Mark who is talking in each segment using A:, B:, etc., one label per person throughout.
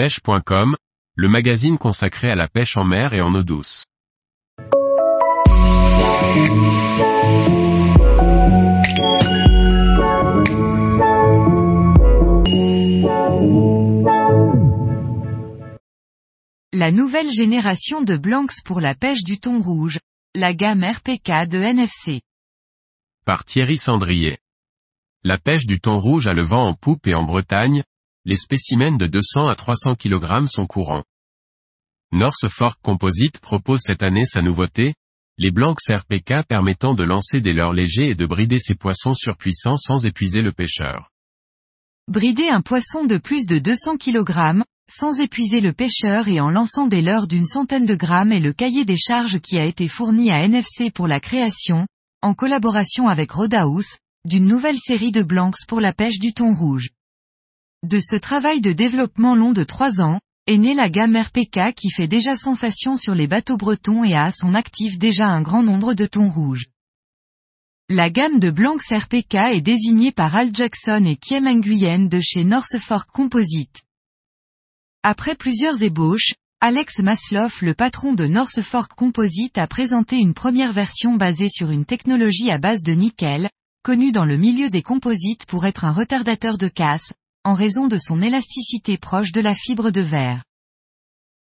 A: pêche.com, le magazine consacré à la pêche en mer et en eau douce.
B: La nouvelle génération de Blanks pour la pêche du thon rouge, la gamme RPK de NFC.
A: Par Thierry Sandrier. La pêche du thon rouge a le vent en poupe et en Bretagne, les spécimens de 200 à 300 kg sont courants. North Fork Composite propose cette année sa nouveauté, les Blanks RPK permettant de lancer des leurres légers et de brider ses poissons surpuissants sans épuiser le pêcheur.
B: Brider un poisson de plus de 200 kg, sans épuiser le pêcheur et en lançant des leurres d'une centaine de grammes est le cahier des charges qui a été fourni à NFC pour la création, en collaboration avec Rodaus, d'une nouvelle série de Blanks pour la pêche du thon rouge. De ce travail de développement long de trois ans, est née la gamme RPK qui fait déjà sensation sur les bateaux bretons et a à son actif déjà un grand nombre de thons rouges. La gamme de Blanks RPK est désignée par Al Jackson et Kiem Nguyen de chez North Fork Composite. Après plusieurs ébauches, Alex Masloff le patron de North Fork Composite a présenté une première version basée sur une technologie à base de nickel, connue dans le milieu des composites pour être un retardateur de casse, en raison de son élasticité proche de la fibre de verre.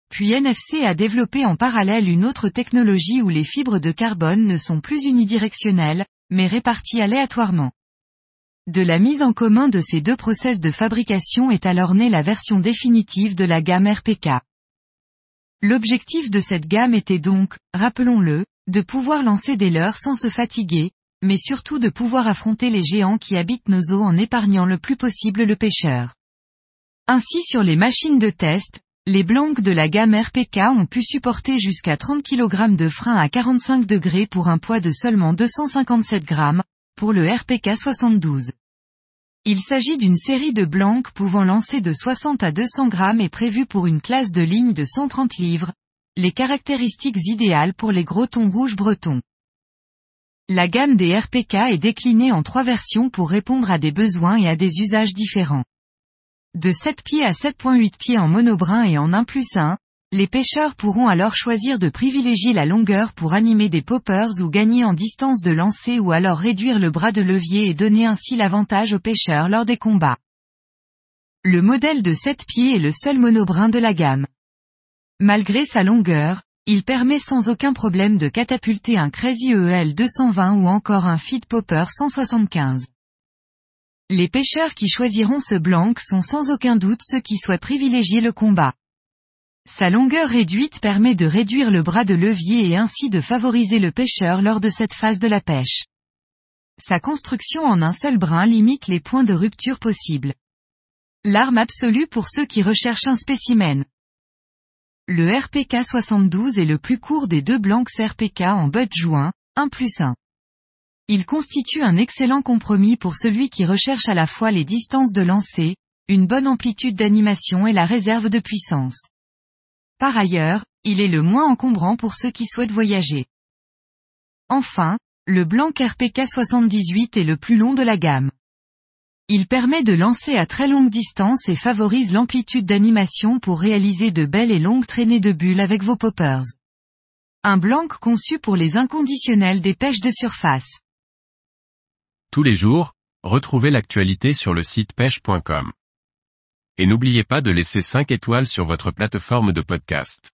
B: Puis NFC a développé en parallèle une autre technologie où les fibres de carbone ne sont plus unidirectionnelles, mais réparties aléatoirement. De la mise en commun de ces deux process de fabrication est alors née la version définitive de la gamme RPK. L'objectif de cette gamme était donc, rappelons-le, de pouvoir lancer des leurres sans se fatiguer, mais surtout de pouvoir affronter les géants qui habitent nos eaux en épargnant le plus possible le pêcheur. Ainsi sur les machines de test, les blancs de la gamme RPK ont pu supporter jusqu'à 30 kg de frein à 45 degrés pour un poids de seulement 257 grammes, pour le RPK 72. Il s'agit d'une série de blancs pouvant lancer de 60 à 200 grammes et prévue pour une classe de ligne de 130 livres, les caractéristiques idéales pour les gros thons rouges bretons. La gamme des RPK est déclinée en trois versions pour répondre à des besoins et à des usages différents. De 7 pieds à 7.8 pieds en monobrin et en 1 plus 1, les pêcheurs pourront alors choisir de privilégier la longueur pour animer des poppers ou gagner en distance de lancer ou alors réduire le bras de levier et donner ainsi l'avantage aux pêcheurs lors des combats. Le modèle de 7 pieds est le seul monobrin de la gamme. Malgré sa longueur, il permet sans aucun problème de catapulter un Crazy EL 220 ou encore un Feed Popper 175. Les pêcheurs qui choisiront ce blanc sont sans aucun doute ceux qui souhaitent privilégier le combat. Sa longueur réduite permet de réduire le bras de levier et ainsi de favoriser le pêcheur lors de cette phase de la pêche. Sa construction en un seul brin limite les points de rupture possibles. L'arme absolue pour ceux qui recherchent un spécimen. Le RPK 72 est le plus court des deux blancs RPK en butt joint, 1 plus 1. Il constitue un excellent compromis pour celui qui recherche à la fois les distances de lancer, une bonne amplitude d'animation et la réserve de puissance. Par ailleurs, il est le moins encombrant pour ceux qui souhaitent voyager. Enfin, le blanc RPK 78 est le plus long de la gamme. Il permet de lancer à très longue distance et favorise l'amplitude d'animation pour réaliser de belles et longues traînées de bulles avec vos poppers. Un blanc conçu pour les inconditionnels des pêches de surface.
A: Tous les jours, retrouvez l'actualité sur le site pêche.com. Et n'oubliez pas de laisser 5 étoiles sur votre plateforme de podcast.